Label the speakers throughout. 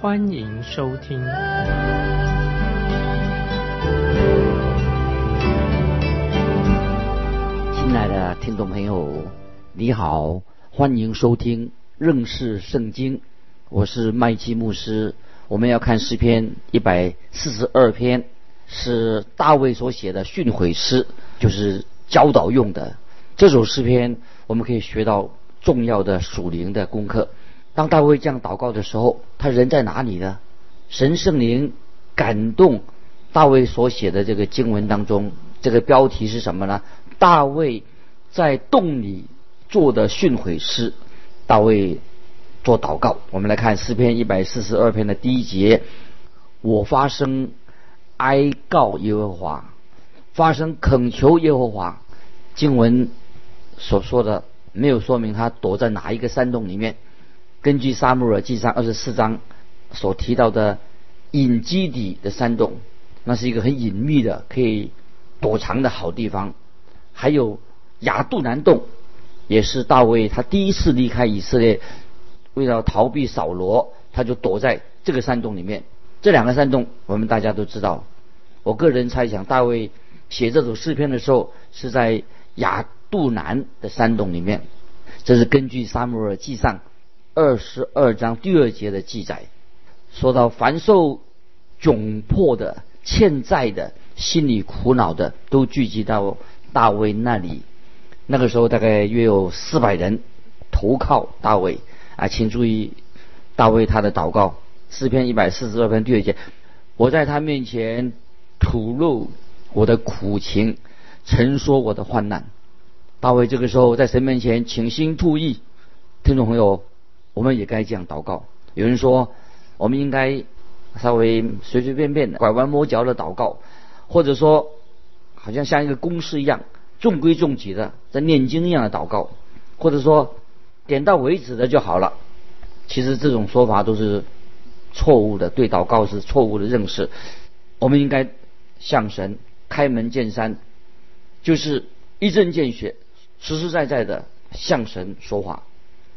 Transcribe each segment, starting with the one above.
Speaker 1: 欢迎收听。
Speaker 2: 亲爱的听众朋友，你好，欢迎收听认识圣经，我是麦基牧师。我们要看诗篇一百四十二篇，是大卫所写的训诲诗，就是教导用的。这首诗篇我们可以学到重要的属灵的功课。当大卫这样祷告的时候，他人在哪里呢？神圣灵感动大卫所写的这个经文当中，这个标题是什么呢？大卫在洞里做的训诲诗。大卫做祷告，我们来看诗篇一百四十二篇的第一节：我发声哀告耶和华，发声恳求耶和华。经文所说的没有说明他躲在哪一个山洞里面。根据撒母耳记上二十四章所提到的隐基底的山洞，那是一个很隐秘的可以躲藏的好地方。还有亚杜南洞，也是大卫他第一次离开以色列，为了逃避扫罗，他就躲在这个山洞里面。这两个山洞，我们大家都知道。我个人猜想，大卫写这首诗篇的时候，是在亚杜南的山洞里面。这是根据撒母耳记上二十二章第二节的记载，说到凡受窘迫的、欠债的、心里苦恼的，都聚集到。大卫那里，那个时候大概约有四百人投靠大卫啊，请注意大卫他的祷告，诗篇一百四十二篇第二节，我在他面前吐露我的苦情，陈说我的患难。大卫这个时候在神面前倾心吐意，听众朋友，我们也该这样祷告。有人说，我们应该稍微随随便便的拐弯抹角的祷告，或者说。好像像一个公式一样，中规中矩的在念经一样的祷告，或者说点到为止的就好了。其实这种说法都是错误的，对祷告是错误的认识。我们应该向神开门见山，就是一针见血、实实在在的向神说话。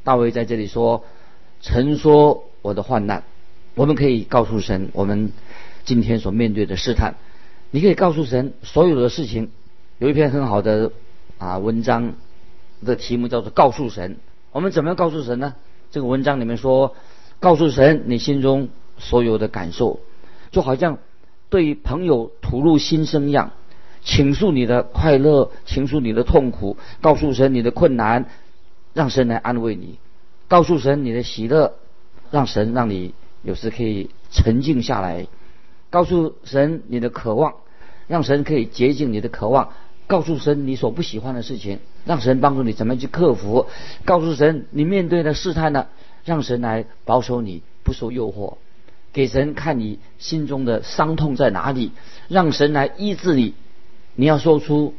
Speaker 2: 大卫在这里说：“曾说我的患难。”我们可以告诉神，我们今天所面对的试探。你可以告诉神所有的事情。有一篇很好的啊文章的题目叫做“告诉神”。我们怎么样告诉神呢？这个文章里面说，告诉神你心中所有的感受，就好像对朋友吐露心声一样，倾诉你的快乐，倾诉你的痛苦，告诉神你的困难，让神来安慰你；告诉神你的喜乐，让神让你有时可以沉静下来；告诉神你的渴望。让神可以洁净你的渴望，告诉神你所不喜欢的事情，让神帮助你怎么去克服。告诉神你面对的试探呢，让神来保守你不受诱惑，给神看你心中的伤痛在哪里，让神来医治你。你要说出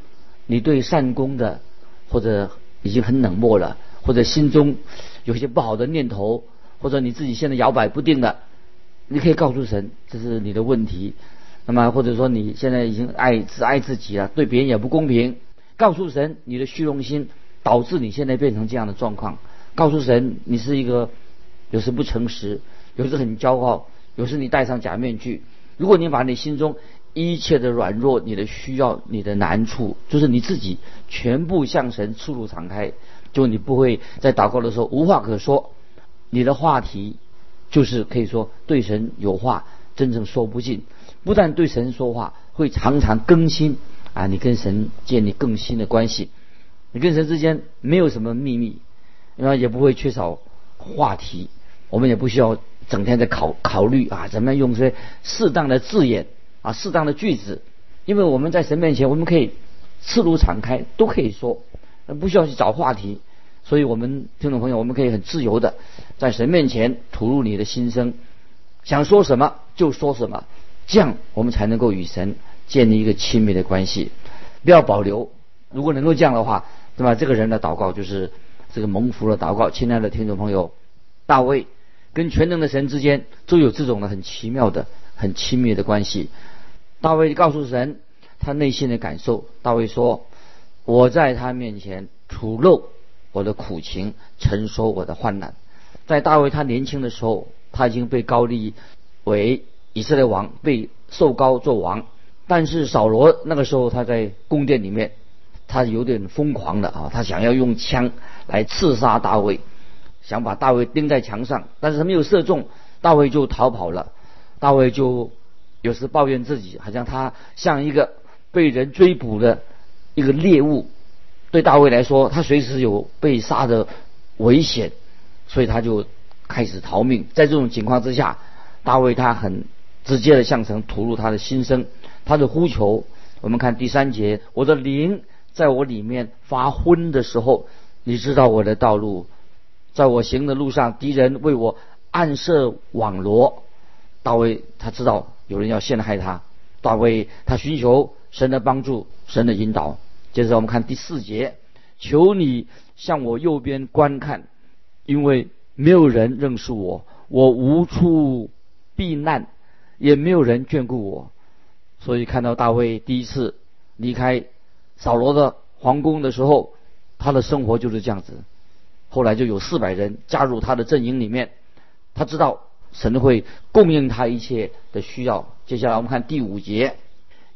Speaker 2: 你对善功的，或者已经很冷漠了，或者心中有些不好的念头，或者你自己现在摇摆不定的，你可以告诉神这是你的问题。那么，或者说你现在已经爱只爱自己了，对别人也不公平。告诉神，你的虚荣心导致你现在变成这样的状况。告诉神，你是一个有时不诚实，有时很骄傲，有时你戴上假面具。如果你把你心中一切的软弱、你的需要、你的难处，就是你自己全部向神赤露敞开，就你不会在祷告的时候无话可说。你的话题就是可以说对神有话，真正说不尽。不但对神说话，会常常更新啊！你跟神建立更新的关系，你跟神之间没有什么秘密，那也不会缺少话题。我们也不需要整天在考考虑啊，怎么样用些适当的字眼啊，适当的句子，因为我们在神面前，我们可以赤露敞开，都可以说，不需要去找话题。所以我们听众朋友，我们可以很自由的在神面前吐露你的心声，想说什么就说什么，这样我们才能够与神建立一个亲密的关系。不要保留，如果能够这样的话，对吧？这个人的祷告就是这个蒙福的祷告。亲爱的听众朋友，大卫跟全能的神之间都有这种的很奇妙的、很亲密的关系。大卫告诉神他内心的感受。大卫说：“我在他面前吐露我的苦情，承受我的患难。”在大卫他年轻的时候，他已经被高立为以色列王，被受高做王。但是扫罗那个时候他在宫殿里面，他有点疯狂的啊，他想要用枪来刺杀大卫，想把大卫钉在墙上，但是他没有射中，大卫就逃跑了。大卫就有时抱怨自己，好像他像一个被人追捕的一个猎物，对大卫来说，他随时有被杀的危险，所以他就开始逃命。在这种情况之下，大卫他很直接的向神吐露他的心声。他的呼求，我们看第三节，我的灵在我里面发昏的时候，你知道我的道路，在我行的路上，敌人为我暗设网罗。大卫他知道有人要陷害他，大卫他寻求神的帮助，神的引导。接着我们看第四节，求你向我右边观看，因为没有人认识我，我无处避难，也没有人眷顾我。所以看到大卫第一次离开扫罗的皇宫的时候，他的生活就是这样子。后来就有四百人加入他的阵营里面，他知道神会供应他一切的需要。接下来我们看第五节，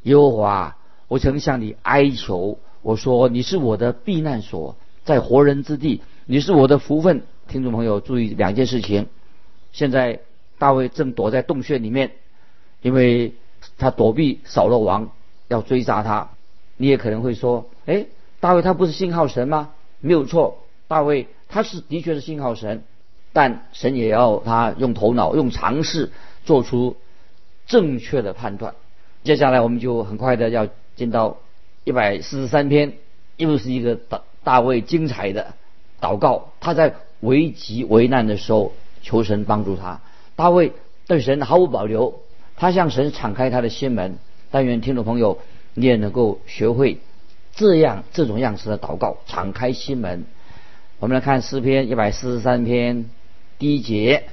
Speaker 2: 耶和华，我曾向你哀求，我说你是我的避难所，在活人之地，你是我的福分。听众朋友注意两件事情，现在大卫正躲在洞穴里面，因为。他躲避扫罗王要追杀他，你也可能会说：哎，大卫他不是信号神吗？没有错，大卫他是的确是信号神，但神也要他用头脑、用尝试做出正确的判断。接下来我们就很快的要进到一百四十三篇，又是一个大大卫精彩的祷告。他在危急危难的时候求神帮助他，大卫对神毫无保留。他向神敞开他的心门，但愿听众朋友你也能够学会这样这种样式的祷告，敞开心门。我们来看诗篇一百四十三篇第一节：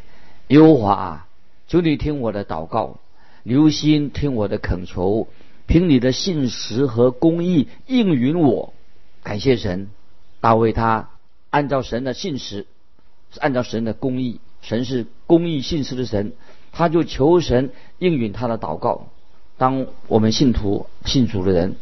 Speaker 2: 优华，求你听我的祷告，留心听我的恳求，凭你的信实和公义应允我。感谢神，大卫他按照神的信实，是按照神的公义，神是公义信实的神。他就求神应允他的祷告。当我们信徒信主的人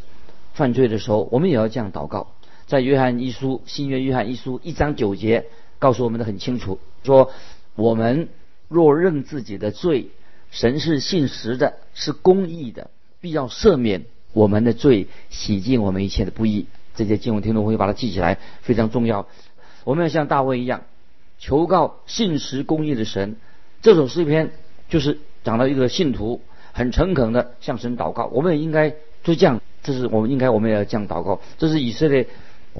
Speaker 2: 犯罪的时候，我们也要这样祷告。在约翰一书新约约翰一书一章九节告诉我们的很清楚，说我们若认自己的罪，神是信实的，是公义的，必要赦免我们的罪，洗净我们一切的不义。这些经文听众朋友把它记起来，非常重要。我们要像大卫一样，求告信实公义的神。这首诗篇。就是讲到一个信徒很诚恳的向神祷告，我们也应该就这样，这是我们应该我们也要这样祷告。这是以色列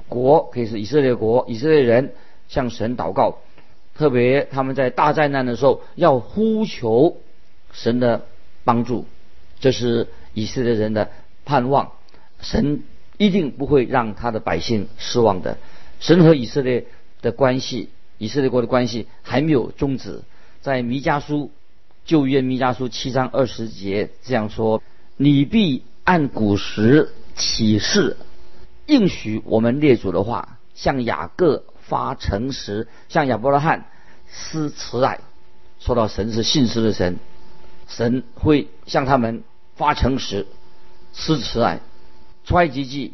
Speaker 2: 国，可以是以色列国以色列人向神祷告，特别他们在大灾难的时候要呼求神的帮助，这是以色列人的盼望。神一定不会让他的百姓失望的。神和以色列的关系，以色列国的关系还没有终止，在弥迦书。旧约弥迦书七章二十节这样说：“你必按古时启示应许我们列祖的话，向雅各发诚实，向亚伯拉罕施慈爱。”说到神是信实的神，神会向他们发诚实、施慈爱。出埃及记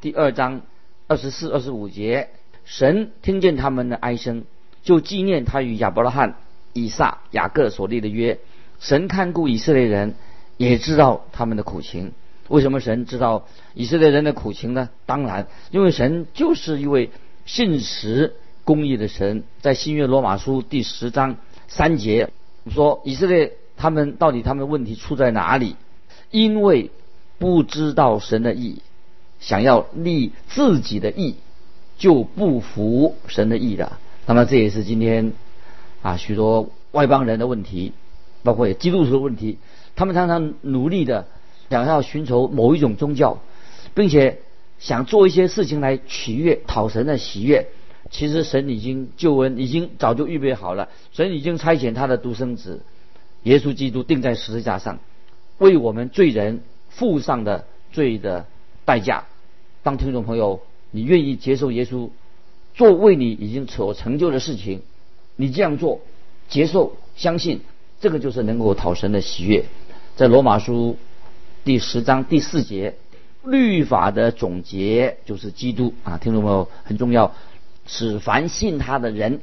Speaker 2: 第二章二十四、二十五节，神听见他们的哀声，就纪念他与亚伯拉罕。以撒、雅各所立的约，神看顾以色列人，也知道他们的苦情。为什么神知道以色列人的苦情呢？当然，因为神就是一位信实公义的神。在新约罗马书第十章三节说，以色列他们到底他们的问题出在哪里？因为不知道神的意，想要立自己的意，就不服神的意的。那么这也是今天。啊，许多外邦人的问题，包括基督徒的问题，他们常常努力的想要寻求某一种宗教，并且想做一些事情来取悦、讨神的喜悦。其实神已经救恩已经早就预备好了，神已经差遣他的独生子耶稣基督钉在十字架上，为我们罪人付上的罪的代价。当听众朋友，你愿意接受耶稣做为你已经所成就的事情，你这样做，接受、相信，这个就是能够讨神的喜悦。在罗马书第十章第四节，律法的总结就是基督啊，听众朋友很重要。使凡信他的人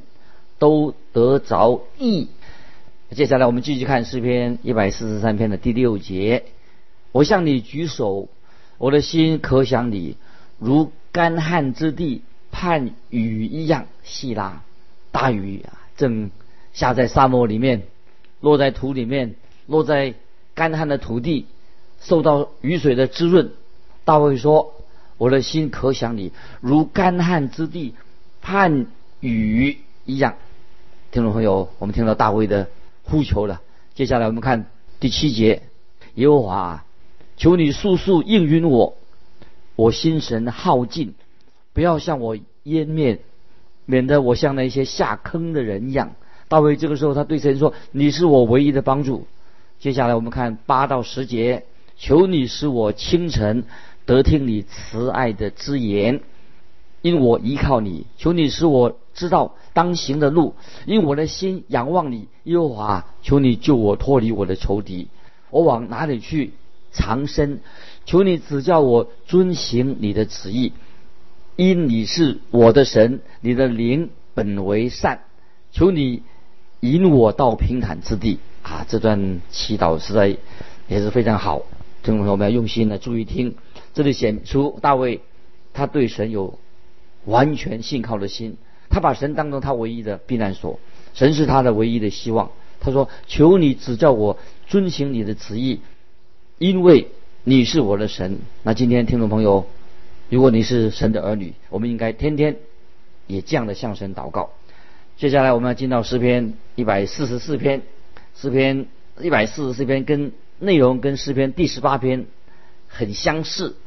Speaker 2: 都得着益。接下来我们继续看诗篇一百四十三篇的第六节。我向你举手，我的心可想你，如干旱之地盼雨一样。细拉，大雨啊，正下在沙漠里面，落在土里面，落在干旱的土地，受到雨水的滋润。大卫说：“我的心可想你，如干旱之地。”盼雨一样，听众朋友，我们听到大卫的呼求了。接下来我们看第七节：耶和华，求你速速应允我，我心神耗尽，不要向我湮灭，免得我像那些下坑的人一样。大卫这个时候他对神说：“你是我唯一的帮助。”接下来我们看八到十节：求你使我清晨得听你慈爱的之言。因我依靠你，求你使我知道当行的路。因我的心仰望你，耶和华，求你救我脱离我的仇敌。我往哪里去藏身？求你指教我遵行你的旨意。因你是我的神，你的灵本为善。求你引我到平坦之地。啊，这段祈祷实在也是非常好。听众朋友们要用心的注意听，这里显出大卫他对神有。完全信靠的心，他把神当成他唯一的避难所，神是他的唯一的希望。他说：“求你指教我遵行你的旨意，因为你是我的神。”那今天听众朋友，如果你是神的儿女，我们应该天天也这样的向神祷告。接下来我们要进到诗篇一百四十四篇，诗篇一百四十四篇跟内容跟诗篇第十八篇很相似，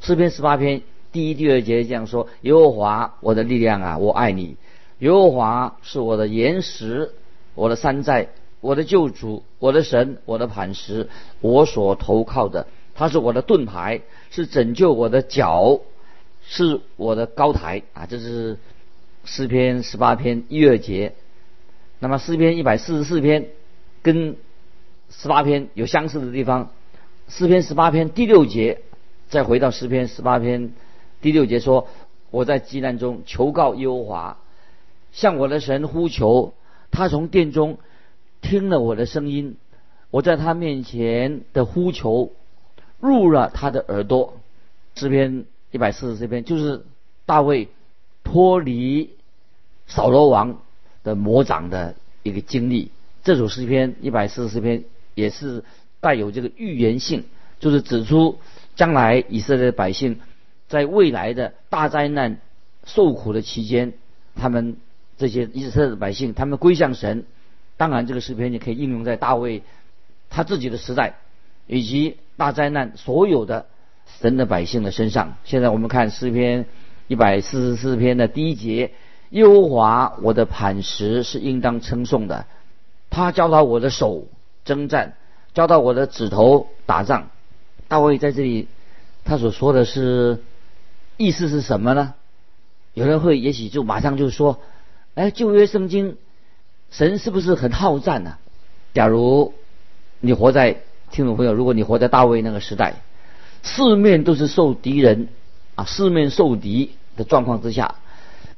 Speaker 2: 诗篇十八篇。第一、第二节这样说：“耶和华，我的力量啊，我爱你。耶和华是我的岩石，我的山寨，我的救主，我的神，我的磐石，我所投靠的。他是我的盾牌，是拯救我的脚，是我的高台啊！”这是诗篇十八篇一二节。那么诗篇一百四十四篇跟十八篇有相似的地方。诗篇十八篇第六节，再回到诗篇十八篇。第六节说：“我在饥难中求告耶和华，向我的神呼求。他从殿中听了我的声音，我在他面前的呼求入了他的耳朵。”诗篇一百四十这篇就是大卫脱离扫罗王的魔掌的一个经历。这首诗篇一百四十篇也是带有这个预言性，就是指出将来以色列百姓。在未来的大灾难受苦的期间，他们这些以色列的百姓，他们归向神。当然，这个诗篇也可以应用在大卫他自己的时代，以及大灾难所有的神的百姓的身上。现在我们看诗篇一百四十四篇的第一节：耶和华我的磐石是应当称颂的，他教导我的手征战，教导我的指头打仗。大卫在这里他所说的是。意思是什么呢？有人会也许就马上就说：“哎，旧约圣经，神是不是很好战呢？”假如你活在听众朋友，如果你活在大卫那个时代，四面都是受敌人啊，四面受敌的状况之下，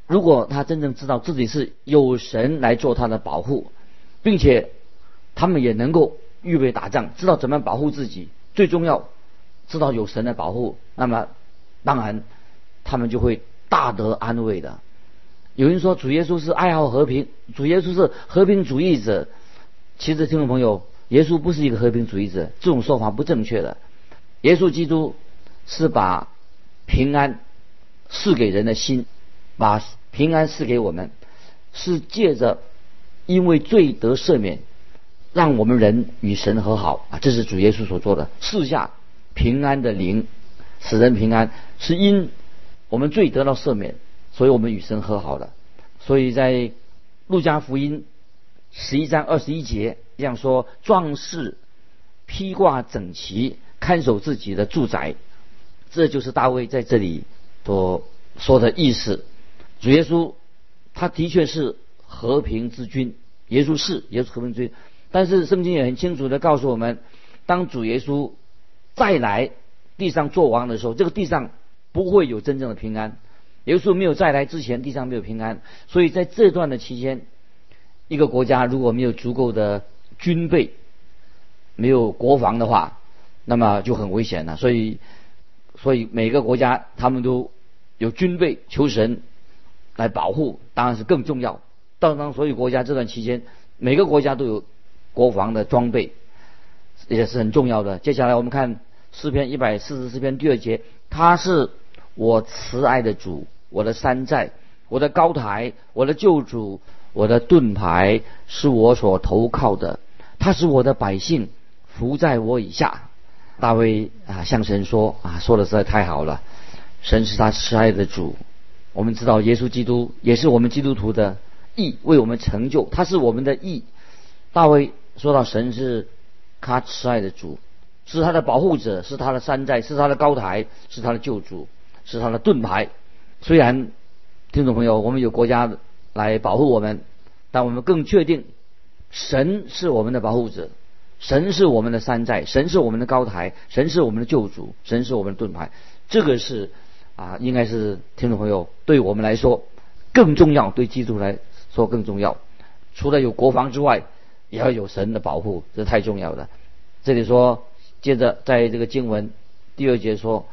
Speaker 2: 如果他真正知道自己是有神来做他的保护，并且他们也能够预备打仗，知道怎么样保护自己，最重要知道有神的保护，那么当然。他们就会大得安慰的。有人说主耶稣是爱好和平，主耶稣是和平主义者。其实听众朋友，耶稣不是一个和平主义者，这种说法不正确的。耶稣基督是把平安赐给人的心，把平安赐给我们，是借着因为罪得赦免，让我们人与神和好啊，这是主耶稣所做的。四下平安的灵，使人平安，是因我们罪得到赦免，所以我们与神和好了。所以在路加福音十一章二十一节这样说：壮士披挂整齐，看守自己的住宅。这就是大卫在这里所说的意思。主耶稣他的确是和平之君，耶稣是耶稣和平之君。但是圣经也很清楚的告诉我们，当主耶稣再来地上做王的时候，这个地上不会有真正的平安。耶稣没有再来之前，地上没有平安。所以在这段的期间，一个国家如果没有足够的军备，没有国防的话，那么就很危险了。所以，所以每个国家他们都有军备，求神来保护，当然是更重要。当当所有国家这段期间，每个国家都有。国防的装备也是很重要的。接下来我们看诗篇一百四十四篇第二节，他是我慈爱的主，我的山寨，我的高台，我的救主，我的盾牌，是我所投靠的。他是我的百姓，伏在我以下。大卫啊，向神说啊，说的实在太好了。神是他慈爱的主。我们知道耶稣基督也是我们基督徒的义，为我们成就，他是我们的义。大卫。说到神是他慈爱的主，是他的保护者，是他的山寨，是他的高台，是他的救主，是他的盾牌。虽然听众朋友，我们有国家来保护我们，但我们更确定神是我们的保护者，神是我们的山寨，神是我们的高台，神是我们的救主，神是我们的盾牌。这个是啊，应该是听众朋友对我们来说更重要，对基督来说更重要。除了有国防之外。也要有神的保护，这太重要了。这里说，接着在这个经文第二节说，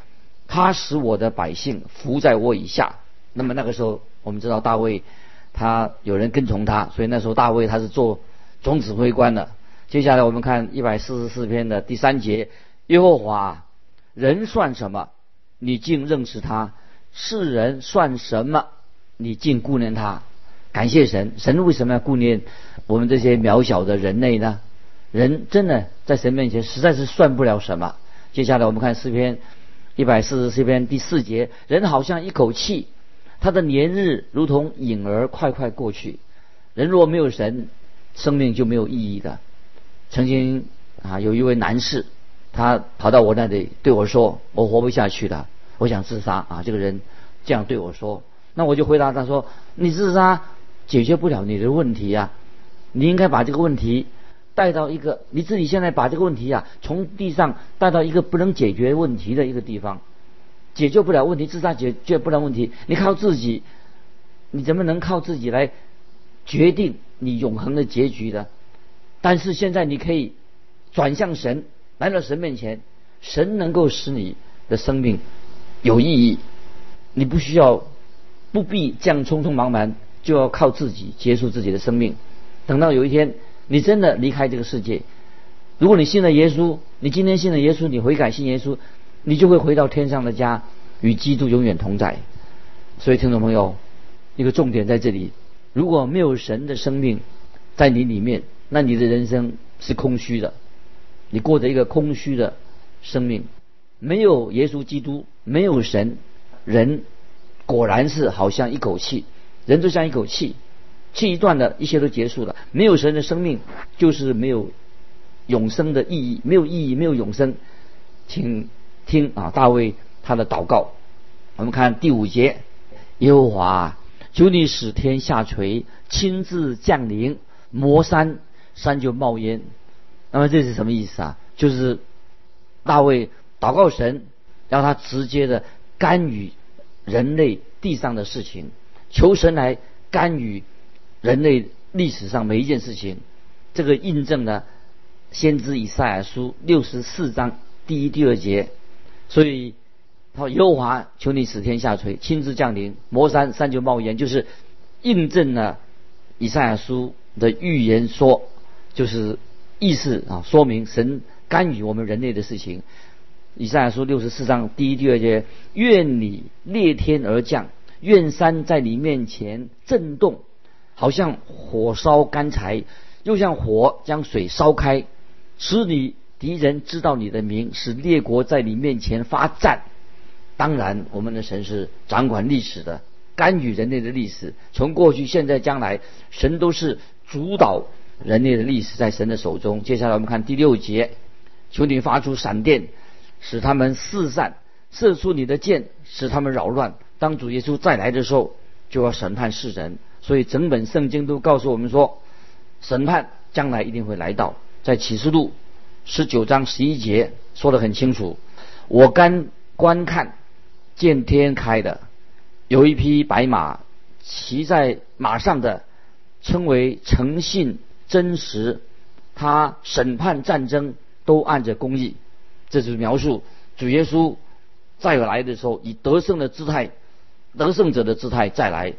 Speaker 2: 他使我的百姓伏在我以下。那么那个时候，我们知道大卫他有人跟从他，所以那时候大卫他是做总指挥官的。接下来我们看一百四十四篇的第三节，耶和华人算什么？你竟认识他；世人算什么？你竟顾念他？感谢神，神为什么要顾念我们这些渺小的人类呢？人真的在神面前实在是算不了什么。接下来我们看诗篇一百四十四篇第四节，人好像一口气，他的年日如同影儿快快过去。人若没有神，生命就没有意义的。曾经啊，有一位男士，他跑到我那里对我说：“我活不下去了，我想自杀啊！”这个人这样对我说，那我就回答他说：“你自杀。”解决不了你的问题呀，你应该把这个问题带到一个你自己现在把这个问题啊从地上带到一个不能解决问题的一个地方，解决不了问题，自杀解决不了问题，你靠自己，你怎么能靠自己来决定你永恒的结局的？但是现在你可以转向神，来到神面前，神能够使你的生命有意义，你不需要不必这样匆匆忙忙。就要靠自己结束自己的生命，等到有一天你真的离开这个世界，如果你信了耶稣，你今天信了耶稣，你悔改信耶稣，你就会回到天上的家，与基督永远同在。所以听众朋友，一个重点在这里：如果没有神的生命在你里面，那你的人生是空虚的，你过着一个空虚的生命。没有耶稣基督，没有神，人果然是好像一口气。人就像一口气，这一段的，一切都结束了。没有神的生命，就是没有永生的意义，没有意义，没有永生。请听啊，大卫他的祷告。我们看第五节：耶和华，求你使天下垂，亲自降临，磨山，山就冒烟。那么这是什么意思啊？就是大卫祷告神，让他直接的干预人类地上的事情。求神来干预人类历史上每一件事情，这个印证了先知以赛亚书六十四章第一、第二节。所以，他耶和华求你使天下垂，亲自降临，魔山山就冒烟，就是印证了以赛亚书的预言说，就是意思啊，说明神干预我们人类的事情。以赛亚书六十四章第一、第二节，愿你裂天而降。愿山在你面前震动，好像火烧干柴，又像火将水烧开，使你敌人知道你的名，使列国在你面前发战。当然，我们的神是掌管历史的，干预人类的历史，从过去、现在、将来，神都是主导人类的历史，在神的手中。接下来我们看第六节，求你发出闪电，使他们四散；射出你的箭，使他们扰乱。当主耶稣再来的时候，就要审判世人。所以整本圣经都告诉我们说，审判将来一定会来到。在启示录十九章十一节说得很清楚：我刚观看。见天开的，有一匹白马，骑在马上的称为诚信真实，他审判战争都按着公义。这是描述主耶稣再来的时候，以得胜的姿态、得胜者的姿态再来。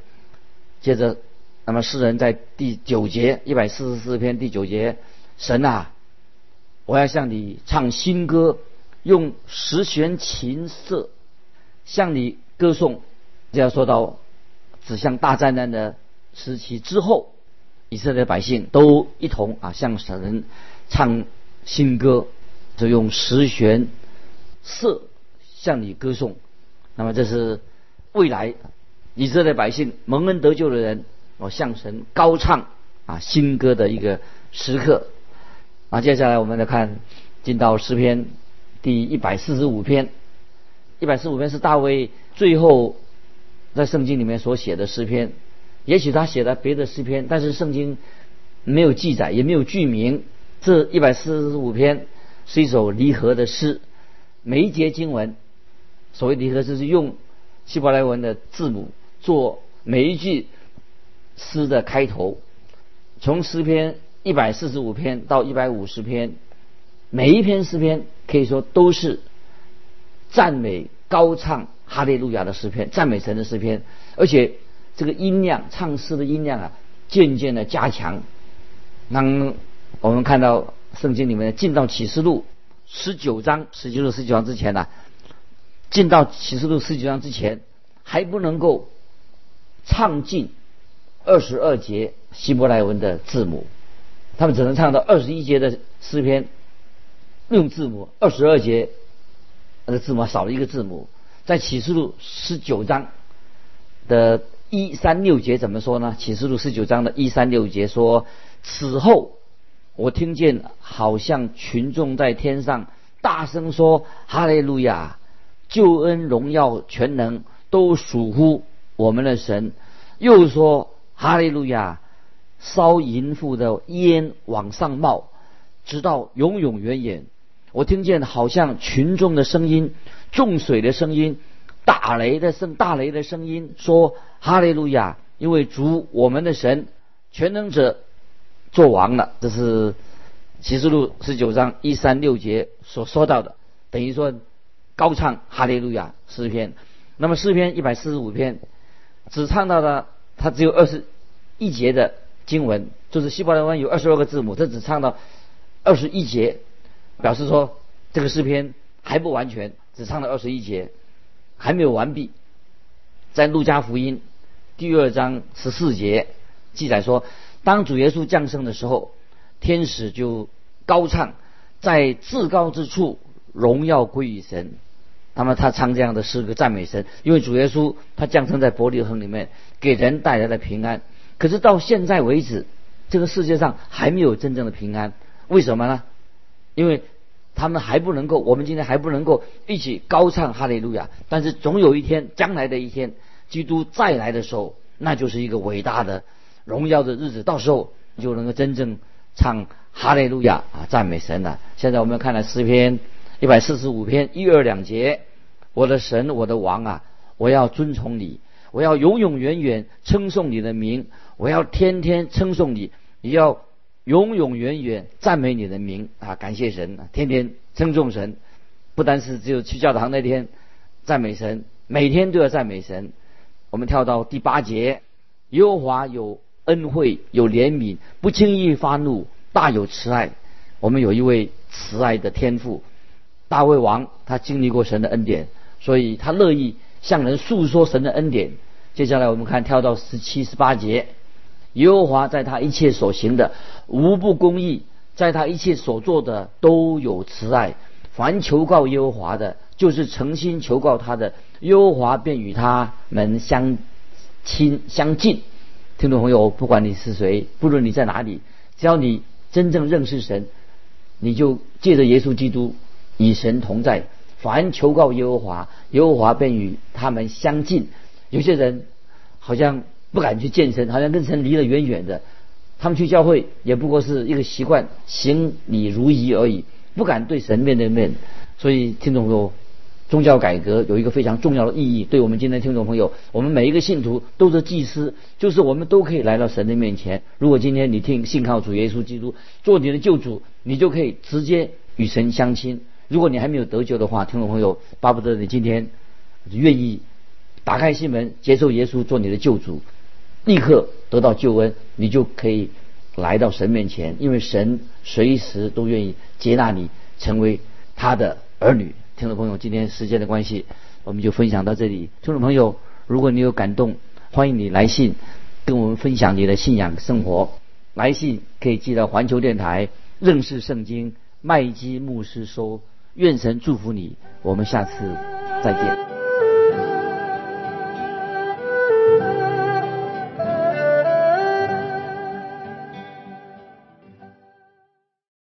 Speaker 2: 接着，那么诗人在第九节一百四十四篇第九节，神啊，我要向你唱新歌，用十弦琴瑟。向你歌颂，这要说到指向大灾难的时期之后，以色列百姓都一同啊向神唱新歌，就用十弦瑟向你歌颂。那么这是未来以色列百姓蒙恩得救的人，我向神高唱啊新歌的一个时刻。啊，接下来我们来看进到诗篇第一百四十五篇。一百四十五篇是大卫最后在圣经里面所写的诗篇，也许他写了别的诗篇，但是圣经没有记载，也没有剧名。这一百四十五篇是一首离合的诗，每一节经文，所谓离合就是用希伯来文的字母做每一句诗的开头。从诗篇一百四十五篇到一百五十篇，每一篇诗篇可以说都是。赞美高唱哈利路亚的诗篇，赞美神的诗篇，而且这个音量，唱诗的音量啊，渐渐的加强。当我们看到圣经里面进到启示录十九章，十九录十九章之前呢，进到启示录十九章之前，还不能够唱尽二十二节希伯来文的字母，他们只能唱到二十一节的诗篇，用字母二十二节。那个字母少了一个字母，在启示录十九章的一三六节怎么说呢？启示录十九章的一三六节说：“此后，我听见好像群众在天上大声说：‘哈利路亚！救恩、荣耀、全能都属乎我们的神。’又说：‘哈利路亚！烧淫妇的烟往上冒，直到永永远远。’”我听见好像群众的声音、重水的声音、打雷的声、大雷的声音，说：“哈利路亚！因为主我们的神全能者做王了。”这是启示录十九章一三六节所说到的，等于说高唱哈利路亚诗篇。那么诗篇一百四十五篇只唱到了，它只有二十一节的经文，就是希伯来文有二十二个字母，这只唱到二十一节。表示说，这个诗篇还不完全，只唱了二十一节，还没有完毕。在路加福音第二章十四节记载说，当主耶稣降生的时候，天使就高唱，在至高之处荣耀归于神。那么他唱这样的诗歌赞美神，因为主耶稣他降生在伯利恒里面，给人带来了平安。可是到现在为止，这个世界上还没有真正的平安，为什么呢？因为他们还不能够，我们今天还不能够一起高唱哈利路亚。但是总有一天，将来的一天，基督再来的时候，那就是一个伟大的荣耀的日子。到时候就能够真正唱哈利路亚啊，赞美神了。现在我们看了诗篇一百四十五篇一二两节，我的神，我的王啊，我要尊崇你，我要永永远远称颂你的名，我要天天称颂你，你要。永永远远赞美你的名啊！感谢神，天天称颂神，不单是只有去教堂那天赞美神，每天都要赞美神。我们跳到第八节，耶和华有恩惠，有怜悯，不轻易发怒，大有慈爱。我们有一位慈爱的天父，大卫王，他经历过神的恩典，所以他乐意向人诉说神的恩典。接下来我们看跳到十七、十八节。耶和华在他一切所行的无不公义，在他一切所做的都有慈爱。凡求告耶和华的，就是诚心求告他的，耶和华便与他们相亲相近。听众朋友，不管你是谁，不论你在哪里，只要你真正认识神，你就借着耶稣基督与神同在。凡求告耶和华，耶和华便与他们相近。有些人好像不敢去见神，好像跟神离得远远的。他们去教会也不过是一个习惯，行礼如仪而已，不敢对神面对面。所以，听众朋友，宗教改革有一个非常重要的意义。对我们今天听众朋友，我们每一个信徒都是祭司，就是我们都可以来到神的面前。如果今天你听信靠主耶稣基督做你的救主，你就可以直接与神相亲。如果你还没有得救的话，听众朋友，巴不得你今天愿意打开心门，接受耶稣做你的救主，立刻得到救恩，你就可以来到神面前，因为神随时都愿意接纳你，成为他的儿女。听众朋友，今天时间的关系，我们就分享到这里。听众朋友，如果你有感动，欢迎你来信跟我们分享你的信仰生活。来信可以寄到环球电台认识圣经麦基牧师收。愿神祝福你，我们下次再见。